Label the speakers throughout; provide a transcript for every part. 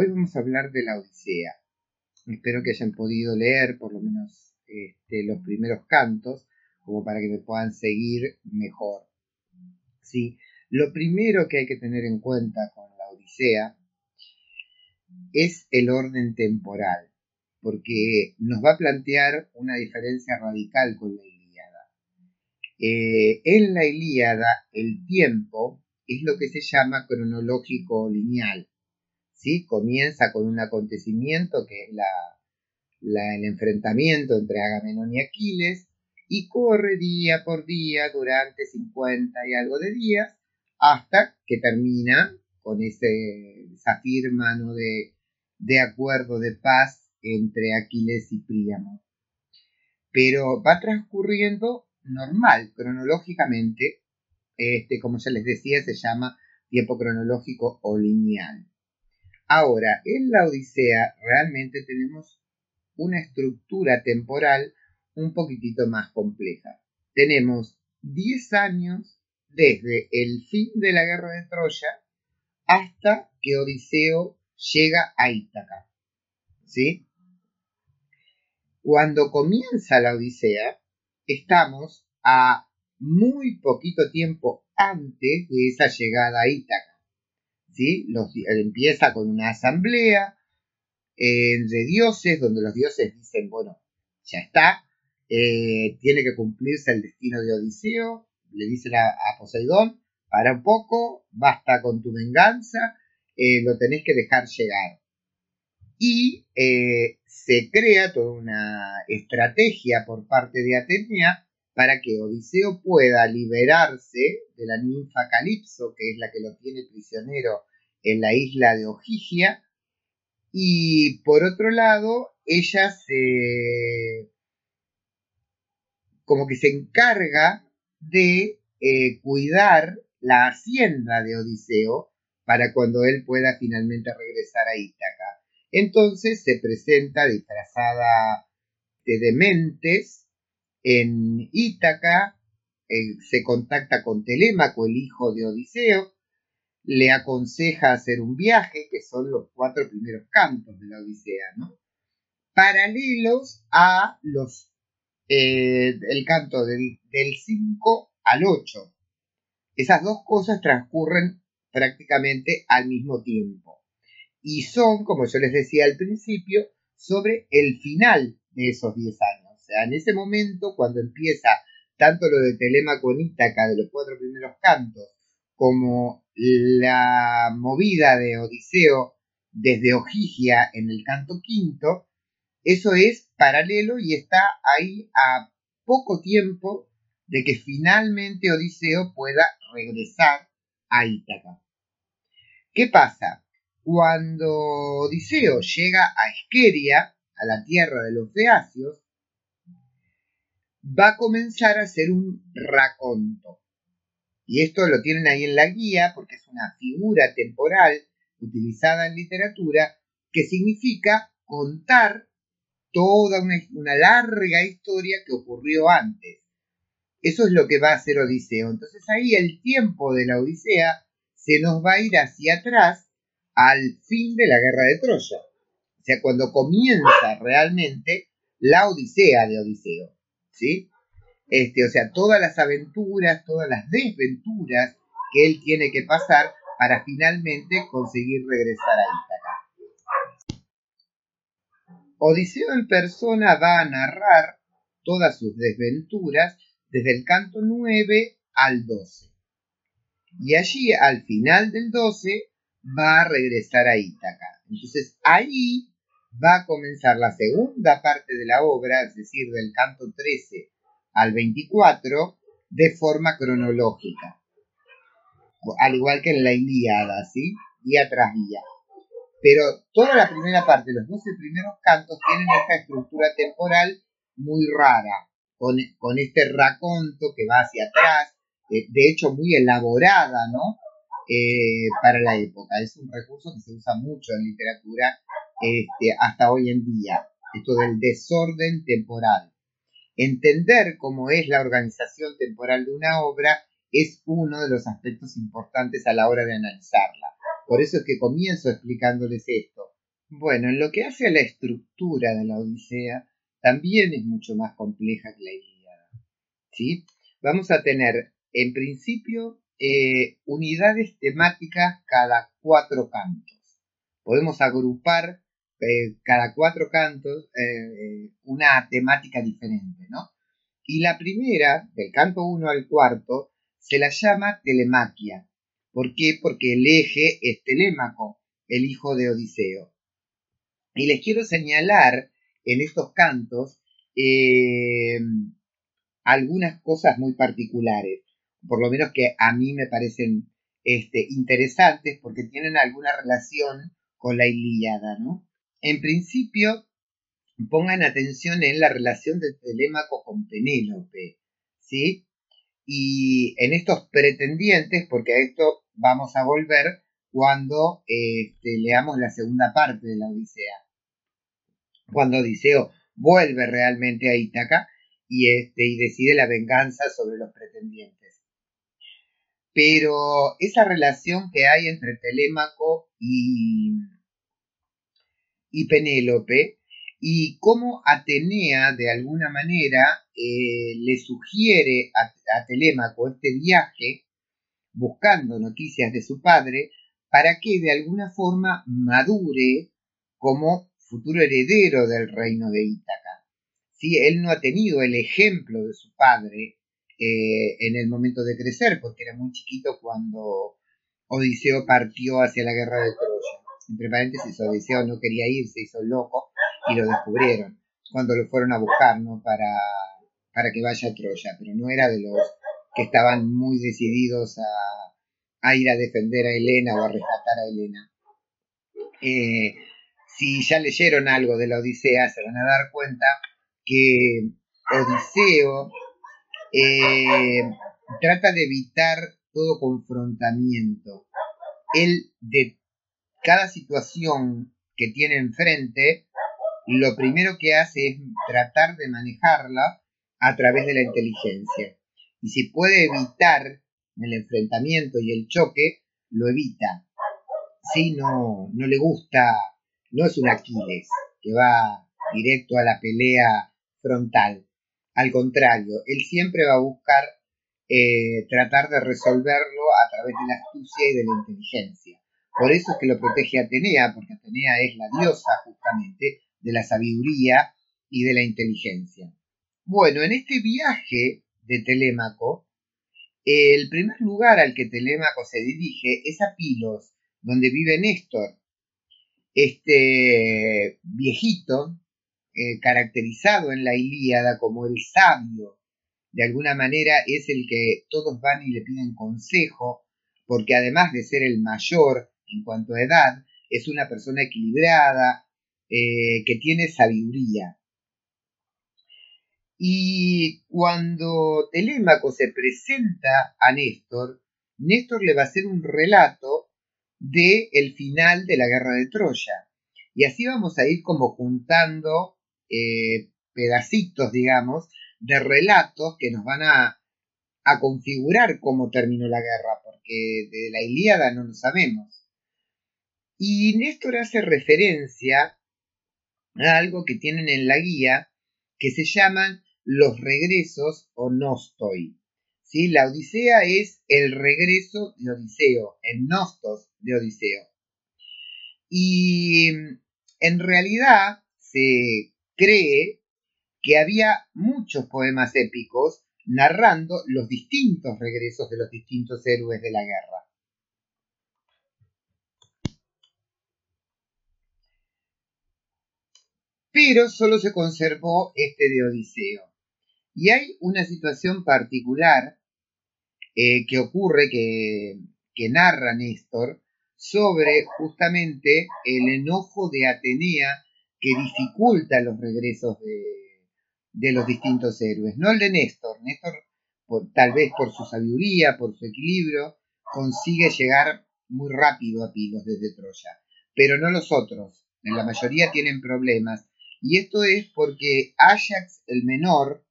Speaker 1: hoy vamos a hablar de la Odisea. Espero que hayan podido leer por lo menos este, los primeros cantos, como para que me puedan seguir mejor. ¿Sí? Lo primero que hay que tener en cuenta con la Odisea es el orden temporal, porque nos va a plantear una diferencia radical con la Ilíada. Eh, en la Ilíada, el tiempo es lo que se llama cronológico lineal. ¿Sí? Comienza con un acontecimiento que es la, el enfrentamiento entre Agamenón y Aquiles y corre día por día durante 50 y algo de días hasta que termina con ese, esa firma de, de acuerdo de paz entre Aquiles y Príamo. Pero va transcurriendo normal, cronológicamente, este, como ya les decía, se llama tiempo cronológico o lineal. Ahora, en la Odisea realmente tenemos una estructura temporal un poquitito más compleja. Tenemos 10 años desde el fin de la guerra de Troya hasta que Odiseo llega a Ítaca. ¿Sí? Cuando comienza la Odisea, estamos a muy poquito tiempo antes de esa llegada a Ítaca. ¿Sí? empieza con una asamblea eh, de dioses, donde los dioses dicen, bueno, ya está, eh, tiene que cumplirse el destino de Odiseo, le dicen a, Poseidón, para un poco, basta con tu venganza, eh, lo tenés que dejar llegar. Y se crea toda una estrategia por parte de Atenea para que Odiseo pueda liberarse de la ninfa Calipso, que es la que lo tiene prisionero en la isla de Ojigia, y por otro lado, ella se como que se encarga de eh, cuidar la hacienda de Odiseo para cuando él pueda finalmente regresar a Ítaca. Entonces se presenta disfrazada de dementes en Ítaca, eh, se contacta con Telémaco, el hijo de Odiseo, le aconseja hacer un viaje, que son los cuatro primeros cantos de la Odisea, ¿no? Paralelos a los eh, el canto del, del 5 al 8. Esas dos cosas transcurren prácticamente al mismo tiempo. Y son, como yo les decía al principio, sobre el final de esos 10 años en ese momento, cuando empieza tanto lo de Telémaco en Ítaca, de los cuatro primeros cantos, como la movida de Odiseo desde Ojigia en el canto quinto, eso es paralelo y está ahí a poco tiempo de que finalmente Odiseo pueda regresar a Ítaca. ¿Qué pasa? Cuando Odiseo llega a Esqueria, a la tierra de los Beacios, va a comenzar a ser un raconto. Y esto lo tienen ahí en la guía porque es una figura temporal utilizada en literatura que significa contar toda una, larga historia que ocurrió antes. Eso es lo que va a hacer Odiseo. Entonces ahí el tiempo de la Odisea se nos va a ir hacia atrás al fin de la guerra de Troya. O sea, cuando comienza realmente la Odisea de Odiseo. ¿Sí? Este, o sea, todas las aventuras, todas las desventuras que él tiene que pasar para finalmente conseguir regresar a Ítaca. Odiseo en persona va a narrar todas sus desventuras desde el canto 9 al 12. Y allí, al final del 12, va a regresar a Ítaca. Entonces ahí va a comenzar la segunda parte de la obra, es decir, del canto 13 al 24, de forma cronológica. Al igual que en la Ilíada, ¿sí? Día tras día. Pero toda la primera parte, los 12 primeros cantos, tienen esta estructura temporal muy rara, con, este raconto que va hacia atrás, eh, de hecho muy elaborada, ¿no? Eh, para la época. Es un recurso que se usa mucho en literatura este, hasta hoy en día, esto del desorden temporal. Entender cómo es la organización temporal de una obra es uno de los aspectos importantes a la hora de analizarla. Por eso es que comienzo explicándoles esto, Bueno, en lo que hace a la estructura de la Odisea, también es mucho más compleja que la Ilíada. ¿sí? Vamos a tener, en principio, eh, unidades temáticas cada cuatro cantos. Podemos agrupar eh, cada cuatro cantos eh, una temática diferente, ¿no? Y la primera, del canto 1 al cuarto, se la llama telemaquia. ¿Por qué? Porque el eje es Telémaco, el hijo de Odiseo. Y les quiero señalar en estos cantos eh, algunas cosas muy particulares, por lo menos que a mí me parecen este, interesantes porque tienen alguna relación con la Ilíada, ¿no? En principio, pongan atención en la relación de Telémaco con Penélope, ¿sí? Y en estos pretendientes, porque a esto vamos a volver cuando este, leamos la segunda parte de la Odisea. Cuando Odiseo vuelve realmente a Ítaca y, este, y decide la venganza sobre los pretendientes. Pero esa relación que hay entre Telémaco y, y Penélope y cómo Atenea de alguna manera eh, le sugiere a, Telémaco este viaje buscando noticias de su padre para que de alguna forma madure como futuro heredero del reino de Ítaca. Si él no ha tenido el ejemplo de su padre eh, en el momento de crecer, porque era muy chiquito cuando Odiseo partió hacia la guerra de. Entre paréntesis, Odiseo no quería ir, se hizo loco y lo descubrieron cuando lo fueron a buscar, ¿no? Para, para que vaya a Troya, pero no era de los que estaban muy decididos a, ir a defender a Helena o a rescatar a Helena. Eh, si ya leyeron algo de la Odisea, se van a dar cuenta que Odiseo eh, trata de evitar todo confrontamiento. Él de cada situación que tiene enfrente lo primero que hace es tratar de manejarla a través de la inteligencia. Y si puede evitar el enfrentamiento y el choque, lo evita. Si no, no le gusta, no es un Aquiles que va directo a la pelea frontal. Al contrario, él siempre va a buscar eh, tratar de resolverlo a través de la astucia y de la inteligencia. Por eso es que lo protege Atenea, porque Atenea es la diosa justamente de la sabiduría y de la inteligencia. Bueno, en este viaje de Telémaco, el primer lugar al que Telémaco se dirige es a Pilos, donde vive Néstor, este viejito eh, caracterizado en la Ilíada como el sabio. De alguna manera es el que todos van y le piden consejo, porque además de ser el mayor en cuanto a edad, es una persona equilibrada, eh, que tiene sabiduría. Y cuando Telémaco se presenta a Néstor, Néstor le va a hacer un relato de el final de la guerra de Troya. Y así vamos a ir como juntando eh, pedacitos, digamos, de relatos que nos van a, a configurar cómo terminó la guerra, porque de la Ilíada no lo sabemos. Y Néstor hace referencia algo que tienen en la guía que se llaman los regresos o nostoi. ¿Sí? La Odisea es el regreso de Odiseo, el nostos de Odiseo. Y en realidad se cree que había muchos poemas épicos narrando los distintos regresos de los distintos héroes de la guerra. Pero solo se conservó este de Odiseo. Y hay una situación particular eh, que ocurre, que, narra Néstor, sobre justamente el enojo de Atenea que dificulta los regresos de, de los distintos héroes. No el de Néstor. Néstor, tal vez por su sabiduría, por su equilibrio, consigue llegar muy rápido a Pilos desde Troya. Pero no los otros. La mayoría tienen problemas y esto es porque Ajax el menor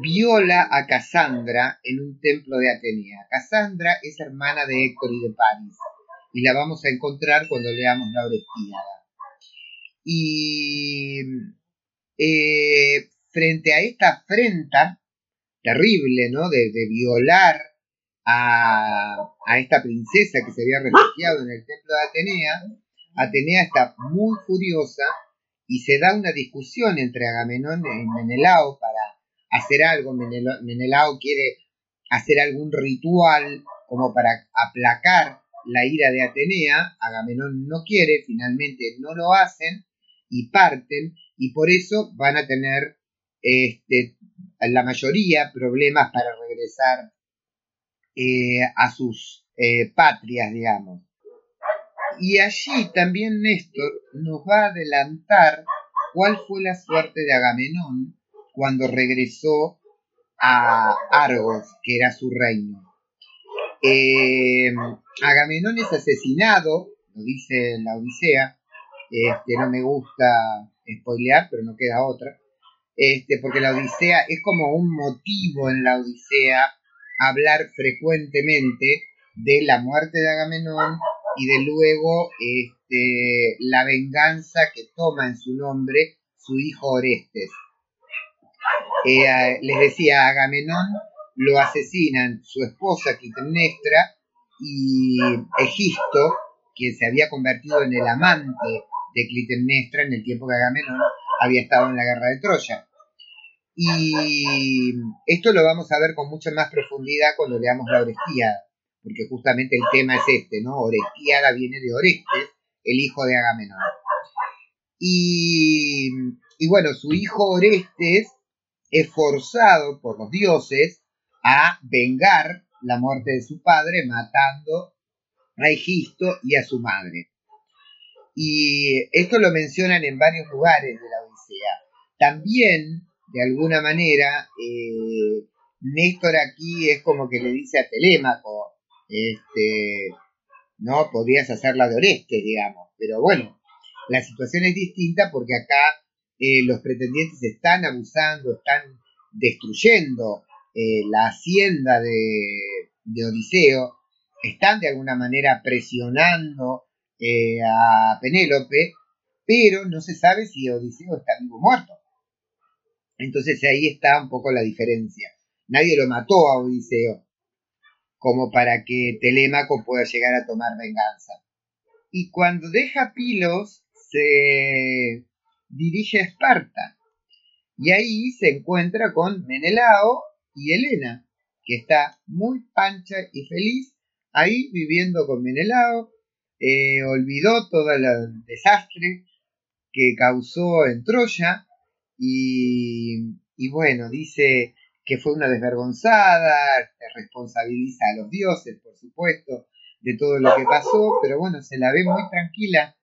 Speaker 1: viola a Cassandra en un templo de Atenea. Cassandra es hermana de Héctor y de París. y la vamos a encontrar cuando leamos la Orestíada. Y eh, frente a esta afrenta terrible, ¿no? De, violar a, a, esta princesa que se había refugiado en el templo de Atenea, Atenea está muy furiosa y se da una discusión entre Agamenón y Menelao para hacer algo. Menelao quiere hacer algún ritual como para aplacar la ira de Atenea. Agamenón no quiere, finalmente no lo hacen y parten y por eso van a tener este, la mayoría problemas para regresar eh, a sus eh, patrias, digamos. Y allí también Néstor nos va a adelantar cuál fue la suerte de Agamenón cuando regresó a Argos, que era su reino. Eh, Agamenón es asesinado, lo dice la Odisea, este, no me gusta spoilear, pero no queda otra, este, porque la Odisea es como un motivo en la Odisea hablar frecuentemente de la muerte de Agamenón y de luego este, la venganza que toma en su nombre su hijo Orestes. Eh, les decía, Agamenón lo asesinan su esposa Clitemnestra y Egisto, quien se había convertido en el amante de Clitemnestra en el tiempo que Agamenón había estado en la guerra de Troya. Y esto lo vamos a ver con mucha más profundidad cuando leamos la Orestíada, porque justamente el tema es este, ¿no? Orestíada viene de Orestes, el hijo de Agamenón. Y, y bueno, su hijo Orestes es forzado por los dioses a vengar la muerte de su padre matando a Egisto y a su madre. Y esto lo mencionan en varios lugares de la Odisea. También, de alguna manera, eh, Néstor aquí es como que le dice a Telémaco, este, no, podrías hacerla de Orestes, digamos. Pero bueno, la situación es distinta porque acá eh, los pretendientes están abusando, están destruyendo eh, la hacienda de, de Odiseo, están de alguna manera presionando eh, a Penélope, pero no se sabe si Odiseo está vivo o muerto. Entonces ahí está un poco la diferencia. Nadie lo mató a Odiseo como para que Telémaco pueda llegar a tomar venganza. Y cuando deja Pilos, se dirige a Esparta. Y ahí se encuentra con Menelao y Helena, que está muy pancha y feliz ahí viviendo con Menelao, eh, olvidó todo el desastre que causó en Troya y, bueno, dice que fue una desvergonzada, responsabiliza a los dioses, por supuesto, de todo lo que pasó, pero bueno, se la ve muy tranquila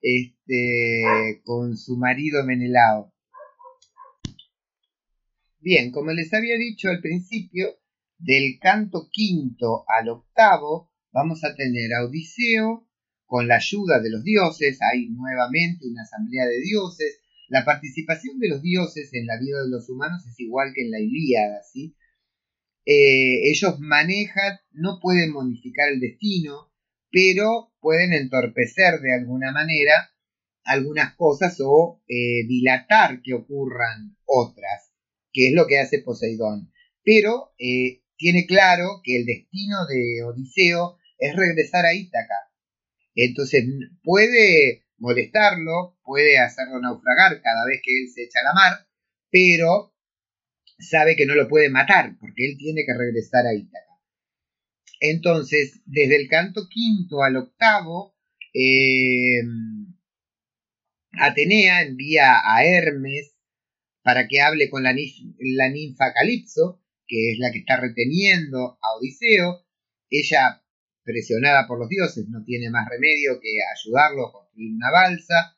Speaker 1: este, con su marido Menelao. Bien, como les había dicho al principio, del canto quinto al octavo vamos a tener a Odiseo con la ayuda de los dioses, hay nuevamente una asamblea de dioses. La participación de los dioses en la vida de los humanos es igual que en la Ilíada, ¿sí? Eh, ellos manejan, no pueden modificar el destino, pero pueden entorpecer de alguna manera algunas cosas o eh, dilatar que ocurran otras, que es lo que hace Poseidón. Pero eh, tiene claro que el destino de Odiseo es regresar a Ítaca, entonces puede molestarlo, puede hacerlo naufragar cada vez que él se echa a la mar, pero sabe que no lo puede matar porque él tiene que regresar a Ítaca. Entonces, desde el canto quinto al octavo, eh, Atenea envía a Hermes para que hable con la, la ninfa Calipso, que es la que está reteniendo a Odiseo. Ella presionada por los dioses, no tiene más remedio que ayudarlo a construir una balsa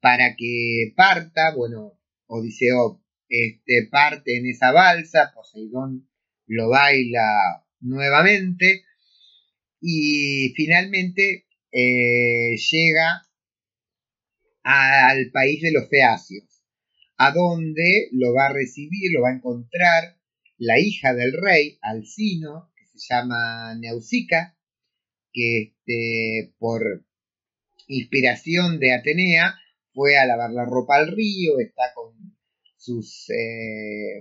Speaker 1: para que parta. Bueno, Odiseo este, parte en esa balsa, Poseidón lo baila nuevamente y finalmente eh, llega al país de los feacios, a donde lo va a recibir, lo va a encontrar la hija del rey, Alcino, llama Neusica, que este, por inspiración de Atenea fue a lavar la ropa al río, está con sus eh,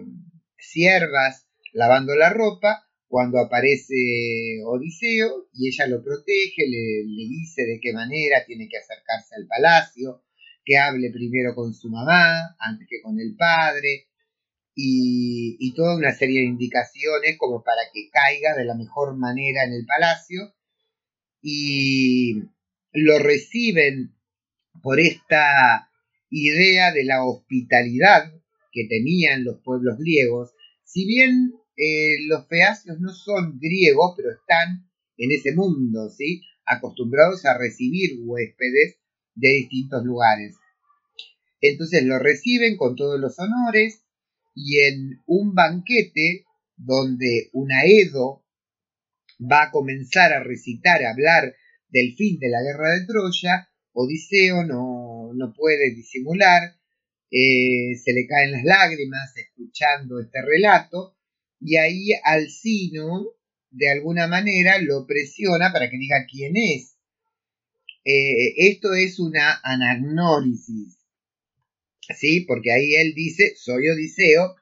Speaker 1: siervas lavando la ropa, cuando aparece Odiseo y ella lo protege, le, le, dice de qué manera tiene que acercarse al palacio, que hable primero con su mamá antes que con el padre, y, toda una serie de indicaciones como para que caiga de la mejor manera en el palacio, y lo reciben por esta idea de la hospitalidad que tenían los pueblos griegos, si bien eh, los feacios no son griegos, pero están en ese mundo, ¿sí? acostumbrados a recibir huéspedes de distintos lugares. Entonces lo reciben con todos los honores y en un banquete donde un Aedo va a comenzar a recitar, a hablar del fin de la guerra de Troya, Odiseo no, no puede disimular, eh, se le caen las lágrimas escuchando este relato y ahí Alcino de alguna manera lo presiona para que diga quién es. Eh, esto es una anagnórisis, ¿sí? Porque ahí él dice, soy Odiseo,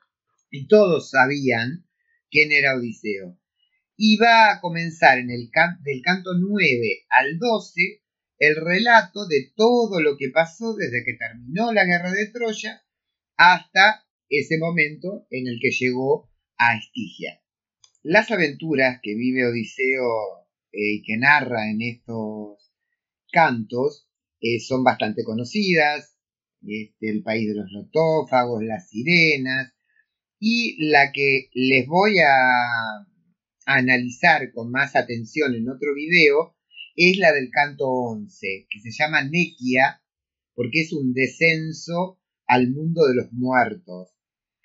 Speaker 1: y todos sabían quién era Odiseo. Y va a comenzar en el del canto 9 al 12 el relato de todo lo que pasó desde que terminó la guerra de Troya hasta ese momento en el que llegó a Estigia. Las aventuras que vive Odiseo eh, y que narra en estos cantos eh, son bastante conocidas, este, el país de los lotófagos, las sirenas, y la que les voy a, analizar con más atención en otro video es la del canto 11, que se llama Nequia, porque es un descenso al mundo de los muertos.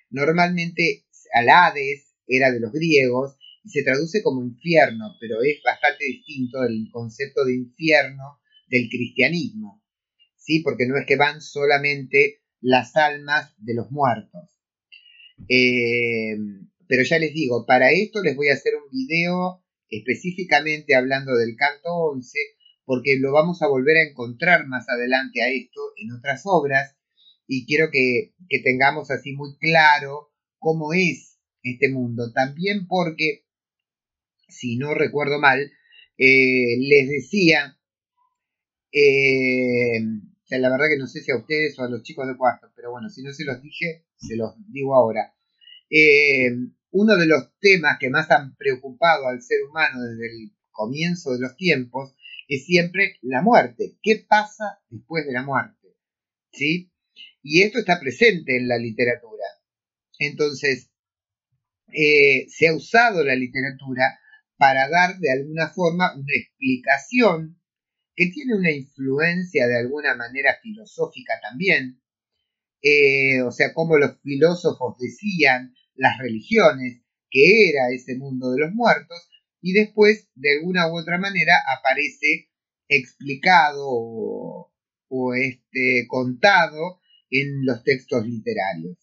Speaker 1: Normalmente al Hades era de los griegos y se traduce como infierno, pero es bastante distinto del concepto de infierno del cristianismo, ¿sí? Porque no es que van solamente las almas de los muertos. Eh, pero ya les digo, para esto les voy a hacer un video específicamente hablando del canto 11, porque lo vamos a volver a encontrar más adelante a esto en otras obras, y quiero que, tengamos así muy claro cómo es este mundo. También porque, si no recuerdo mal, eh, les decía, eh, la verdad que no sé si a ustedes o a los chicos de cuarto, pero bueno, si no se los dije, se los digo ahora. Eh, uno de los temas que más han preocupado al ser humano desde el comienzo de los tiempos es siempre la muerte. ¿Qué pasa después de la muerte? ¿Sí? Y esto está presente en la literatura. Entonces, eh, se ha usado la literatura para dar de alguna forma una explicación que tiene una influencia de alguna manera filosófica también. Eh, o sea, como los filósofos decían, las religiones, que era ese mundo de los muertos, y después, de alguna u otra manera, aparece explicado o, este, contado en los textos literarios.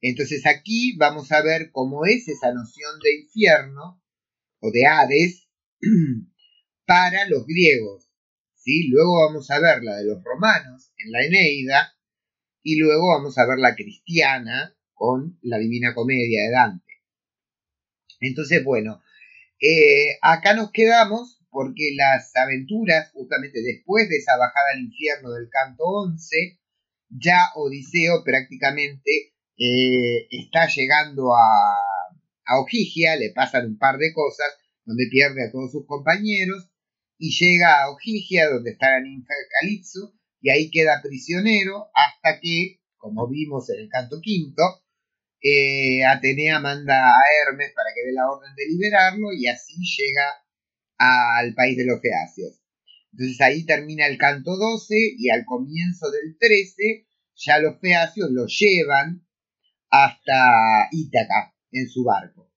Speaker 1: Entonces aquí vamos a ver cómo es esa noción de infierno o de Hades para los griegos. ¿Sí? Luego vamos a ver la de los romanos en la Eneida y luego vamos a ver la cristiana con la Divina Comedia de Dante. Entonces, bueno, eh, acá nos quedamos porque las aventuras, justamente después de esa bajada al infierno del canto 11, ya Odiseo prácticamente eh, está llegando a, a le pasan un par de cosas, donde pierde a todos sus compañeros, y llega a Ojigia, donde está la ninfa Calipso, y ahí queda prisionero hasta que, como vimos en el canto quinto, eh, Atenea manda a Hermes para que dé la orden de liberarlo y así llega al país de los feacios. Entonces ahí termina el canto 12 y al comienzo del 13 ya los feacios lo llevan hasta Ítaca en su barco.